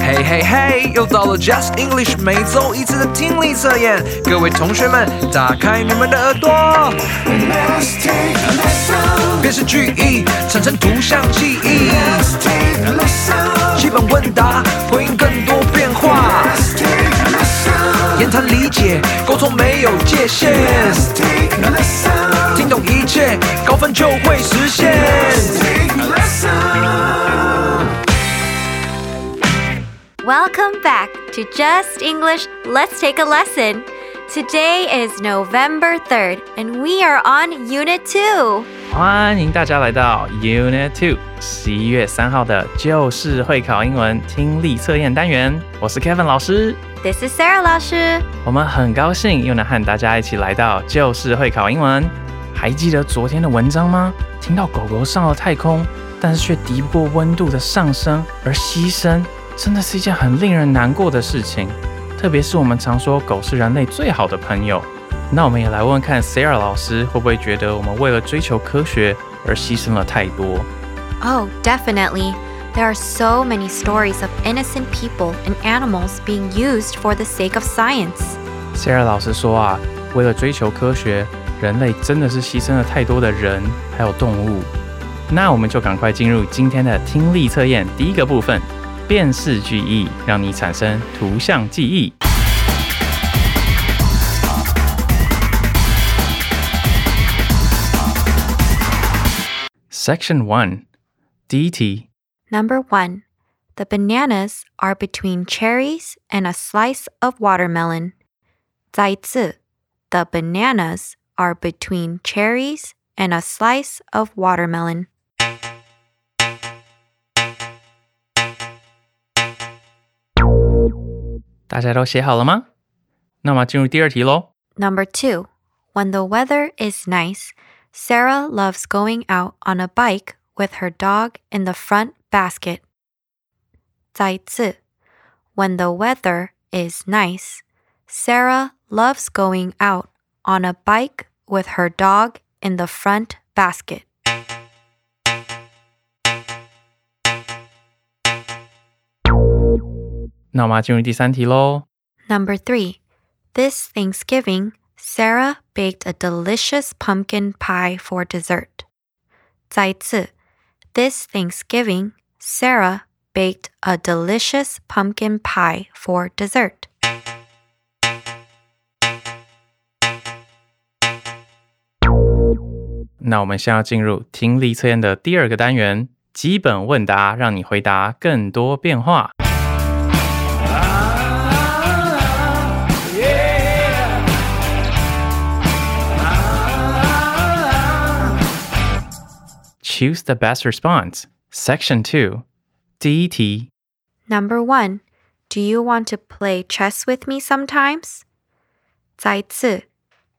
嘿嘿嘿，又到了 Just English 每周一次的听力测验，各位同学们，打开你们的耳朵。Listen, 句意，产生图像记忆。Listen, Listen，基本问答，回应更多变化。Listen, Listen，言谈理解，沟通没有界限。Listen, Listen，听懂一切，高分就会实现。Welcome back to Just English. Let's take a lesson. Today is November 3rd, and we are on Unit 2. 欢迎大家来到 Unit Two，十一月三号的就是会考英文听力测验单元。我是 Kevin 老师。 This is Sarah 老师。我们很高兴又能和大家一起来到就是会考英文。还记得昨天的文章吗？听到狗狗上了太空，但是却敌不过温度的上升而牺牲， 真的是一件很令人难过的事情。特别是我们常说狗是人类最好的朋友，那我们也来问问看 Sarah 老师会不会觉得我们为了追求科学而牺牲了太多？Oh, definitely. There are so many stories of innocent people and animals being used for the sake of science. Sarah 老师说啊，为了追求科学，人类真的是牺牲了太多的人还有动物。那我们就赶快进入今天的听力测验第一个部分，辨识句意，让你产生图像记忆。Section One，第一题， Number 1. The bananas are between cherries and a slice of watermelon. 再一次, the bananas are between cherries and a slice of watermelon. 大家都写好了吗？那么进入第二题喽。 Number 2. When the weather is nice, Sarah loves going out on a bike with her dog in the front basket. 再一次, When the weather is nice, Sarah loves going out on a bike with her dog in the front basket. 那我们要进入第三题喽。 Number 3. This Thanksgiving, Sarah baked a delicious pumpkin pie for dessert. 再一次, This Thanksgiving, Sarah baked a delicious pumpkin pie for dessert. 那我们现在要进入听力测验的第二个单元——基本问答，让你回答更多变化。 Choose the best response. Section Two，第一题， Number 1. Do you want to play chess with me sometimes? 再一次,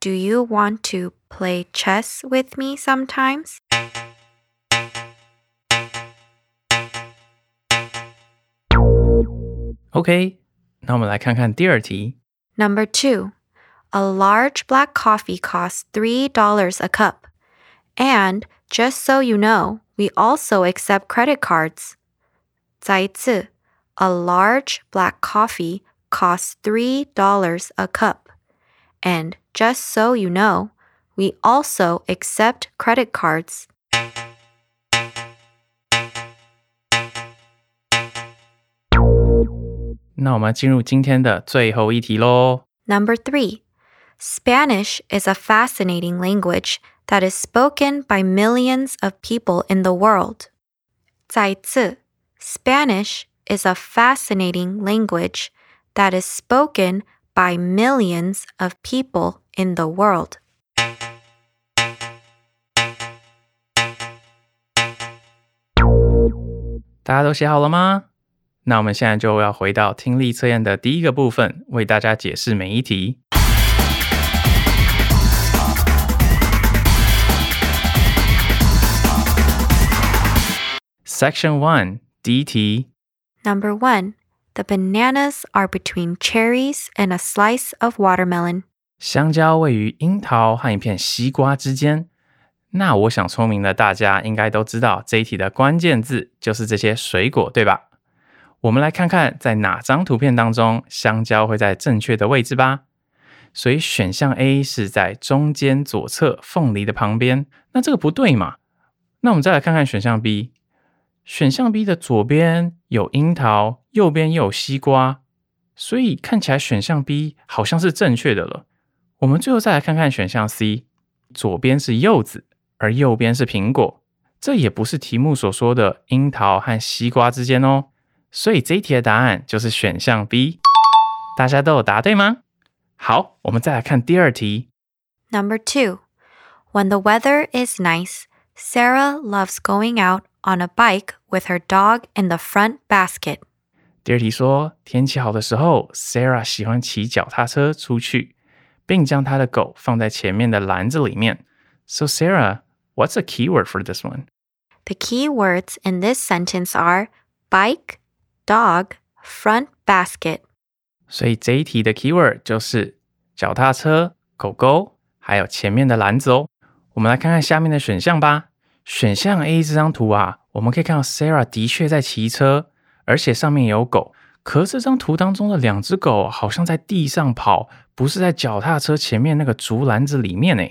Do you want to play chess with me sometimes? OK，那我们来看看第二题。 Number two, a large black coffee costs $3 a cup. And just so you know, we also accept credit cards. 再次, a large black coffee costs $3 a cup. And just so you know, we also accept credit cards. Number three. Spanish is a fascinating language that is spoken by millions of people in the world. 再次, Spanish is a fascinating language that is spoken by millions of people in the world. Section One 第一题，Number one, the bananas are between cherries and a slice of watermelon. 香蕉位于樱桃和一片西瓜之间。那我想聪明的大家应该都知道，这一题的关键字就是这些水果，对吧？我们来看看在哪张图片当中香蕉会在正确的位置吧。所以选项 A 是在中间左侧凤梨的旁边，那这个不对嘛？那我们再来看看选项 B。选项 B 的左边有樱桃，右边又有西瓜，所以看起来选项 B 好像是正确的了。我们最后再来看看选项 C，左边是柚子，而右边是苹果，这也不是题目所说的樱桃和西瓜之间哦。所以这一题的答案就是选项 B。大家都有答对吗？好，我们再来看第二题。Number two, when the weather is nice, Sarah loves going out on a bike with her dog in the front basket. 第二题说，天气好的时候，Sarah 喜欢骑脚踏车出去，并将她的狗放在前面的篮子里面。So Sarah, what's a keyword for this one? The key words in this sentence are bike, dog, front basket. 所以这一题的 keyword 就是脚踏车、狗狗，还有前面的篮子哦。我们来看看下面的选项吧。 选项 A 这张图啊，我们可以看到 Sarah 的确在骑车，而且上面有狗。可这张图当中的两只狗好像在地上跑，不是在脚踏车前面那个竹篮子里面呢。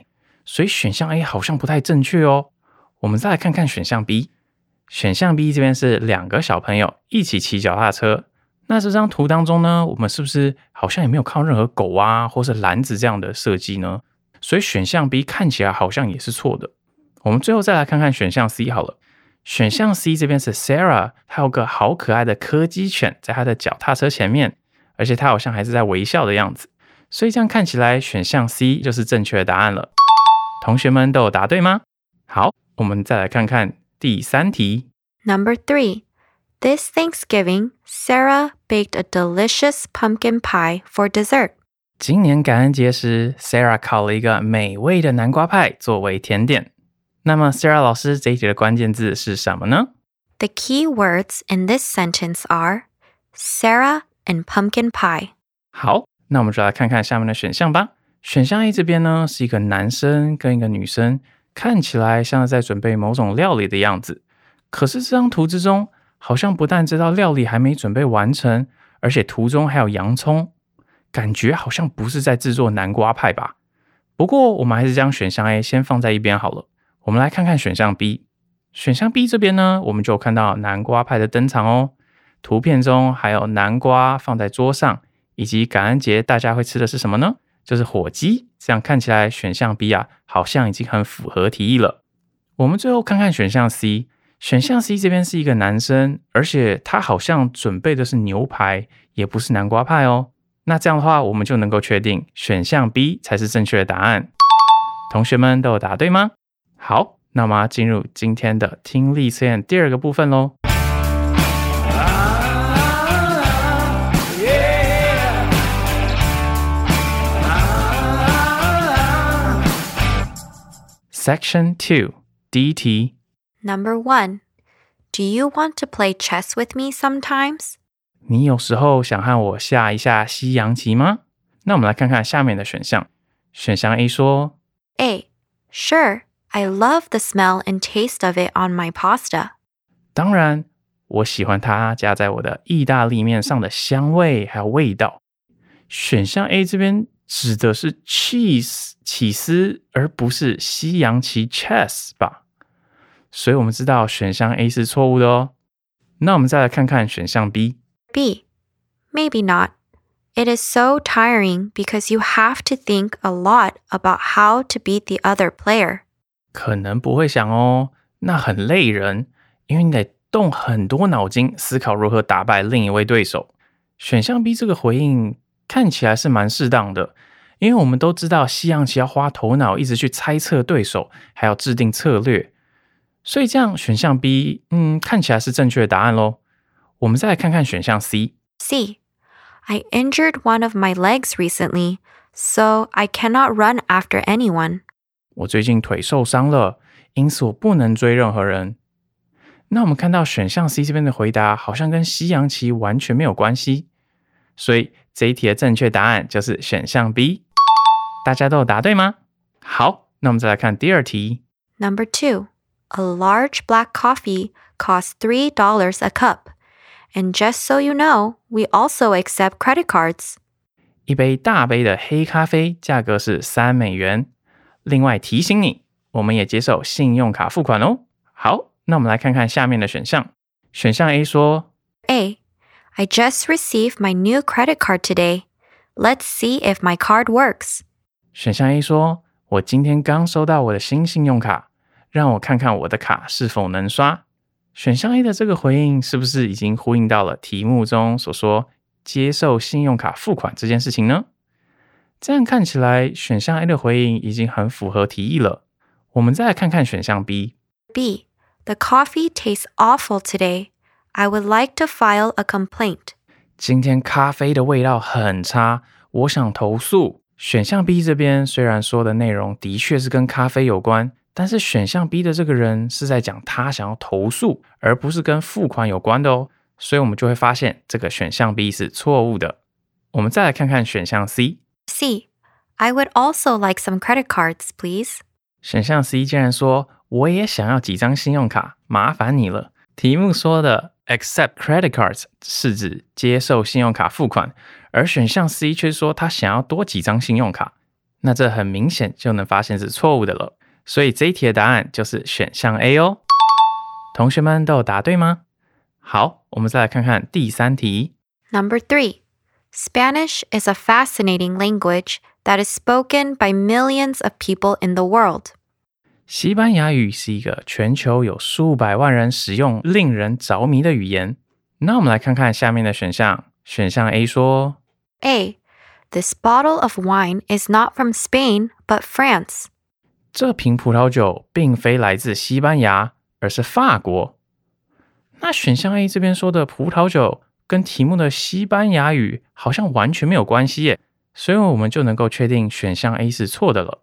所以选项 A 好像不太正确哦。我们再来看看选项 B。选项 B 这边是两个小朋友一起骑脚踏车。那这张图当中呢，我们是不是好像也没有看到任何狗啊，或是篮子这样的设计呢？所以选项 B 看起来好像也是错的。我们最后再来看看选项 C 好了。选项 C 这边是 Sarah，她有个好可爱的柯基犬在她的脚踏车前面，而且她好像还是在微笑的样子。所以这样看起来，选项 C 就是正确的答案了。同学们都有答对吗？好，我们再来看看第三题。Number three, this Thanksgiving, Sarah baked a delicious pumpkin pie for dessert. 今年感恩节时，Sarah 烤了一个美味的南瓜派作为甜点。那么，Sarah 老师这一题的关键字是什么呢？The key words in this sentence are Sarah and pumpkin pie. 好，那我们就来看看下面的选项吧。选项 A 这边呢，是一个男生跟一个女生，看起来像是在准备某种料理的样子。可是这张图之中，好像不但这道料理还没准备完成，而且图中还有洋葱，感觉好像不是在制作南瓜派吧。不过我们还是将选项 A 先放在一边好了。我们来看看选项 B。选项 B 这边呢，我们就看到南瓜派的登场哦。图片中还有南瓜放在桌上，以及感恩节大家会吃的是什么呢？就是火鸡。这样看起来选项 B 啊，好像已经很符合题意了。我们最后看看选项 C。选项 C 这边是一个男生，而且他好像准备的是牛排，也不是南瓜派哦。那这样的话，我们就能够确定选项 B 才是正确的答案。同学们都有答对吗？好，那么进入今天的听力测验第二个部分喽。Section Two DT Number one, do you want to play chess with me sometimes? 你有时候想和我下一下西洋棋吗？那我们来看看下面的选项。选项 A 说 A. Sure, I love the smell and taste of it on my pasta.：“ 当然，我喜欢它加在我的意大利面上的香味还有味道。”选项 A 这边指的是 cheese 起司，而不是西洋棋 chess 吧？所以我们知道选项 A 是错误的哦。那我们再来看看选项 B。 B. Maybe not. It is so tiring because you have to think a lot about how to beat the other player. 可能不会想哦，那很累人，因为你得动很多脑筋思考如何打败另一位对手。选项 B 这个回应看起来是蛮适当的，因为我们都知道西洋棋要花头脑，一直去猜测对手，还要制定策略，所以这样选项 B，嗯，看起来是正确的答案喽。我们再来看看选项 C。C. I injured one of my legs recently, so I cannot run after anyone. 我最近腿受伤了，因此我不能追任何人。那我们看到选项 C 这边的回答好像跟西洋棋完全没有关系，所以这一题的正确答案就是选项 B。大家都有答对吗？好，那我们再来看第二题。Number two. A large black coffee costs $3 a cup, And just so you know, we also accept credit cards. 一杯大杯的黑咖啡价格是三美元。另外提醒你，我们也接受信用卡付款哦。好，那我们来看看下面的选项。选项 A 说 A. I just received my new credit card today. Let's see if my card works. 选项 A 说：“我今天刚收到我的新信用卡，让我看看我的卡是否能刷。”选项 A 的这个回应是不是已经呼应到了题目中所说接受信用卡付款这件事情呢？这样看起来，选项 A 的回应已经很符合题意了。我们再来看看选项 B。B. The coffee tastes awful today. I would like to file a complaint. 今天咖啡的味道很差，我想投诉。选项 B 这边虽然说的内容的确是跟咖啡有关，但是选项 B 的这个人是在讲他想要投诉，而不是跟付款有关的哦。所以我们就会发现这个选项 B 是错误的。我们再来看看选项 C。C. I would also like some credit cards, please. 选项 C 竟然说我也想要几张信用卡，麻烦你了。题目说的 accept credit cards 是指接受信用卡付款，而选项 C 却说他想要多几张信用卡，那这很明显就能发现是错误的了。所以这一题的答案就是选项 A 哦。同学们都有答对吗？好，我们再来看看第三题。 Number 3. Spanish is a fascinating language that is spoken by millions of people in the world. 西班牙语是一个全球有数百万人使用、令人着迷的语言。那我们来看看下面的选项。选项 A 说 A. This bottle of wine is not from Spain, but France. 这瓶葡萄酒并非来自西班牙，而是法国。那选项 A 这边说的葡萄酒 跟题目的西班牙语好像完全没有关系耶，所以我们就能够确定选项 A 是错的了。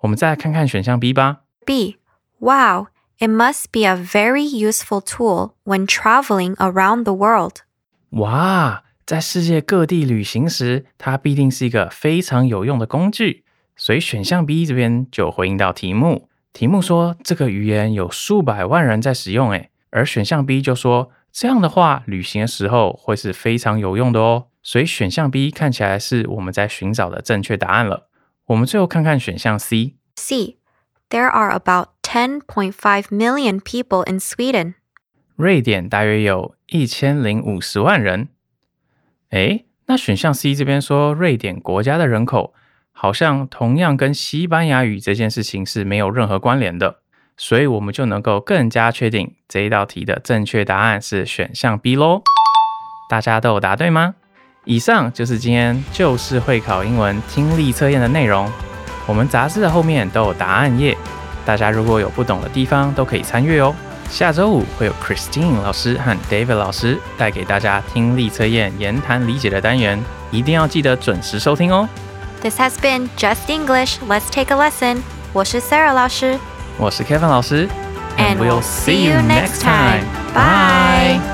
我们再来看看选项 B 吧。B. Wow, it must be a very useful tool when traveling around the world. 哇，在世界各地旅行时，它必定是一个非常有用的工具。所以选项 B 这边就回应到题目，题目说这个语言有数百万人在使用，诶，而选项 B 就说这样的话，旅行的时候会是非常有用的哦。所以选项 B 看起来是我们在寻找的正确答案了。我们最后看看选项 C，C. There are about 10.5 million people in Sweden. 瑞典大约有一千零五十万人。诶，那选项 C 这边说瑞典国家的人口好像同样跟西班牙语这件事情是没有任何关联的，所以我们就能够更加确定这一道题的正确答案是选项 B 喽。大家都有答对吗？以上就是今天就是会考英文听力测验的内容。我们杂志的后面都有答案页，大家如果有不懂的地方都可以参阅哦。下周五会有 Christine 老师和 David 老师带给大家听力测验言谈理解的单元，一定要记得准时收听哦。This has been Just English. Let's take a lesson. 我是 Sarah 老师。我是 Kevin 老师 And we'll see you next time. Bye.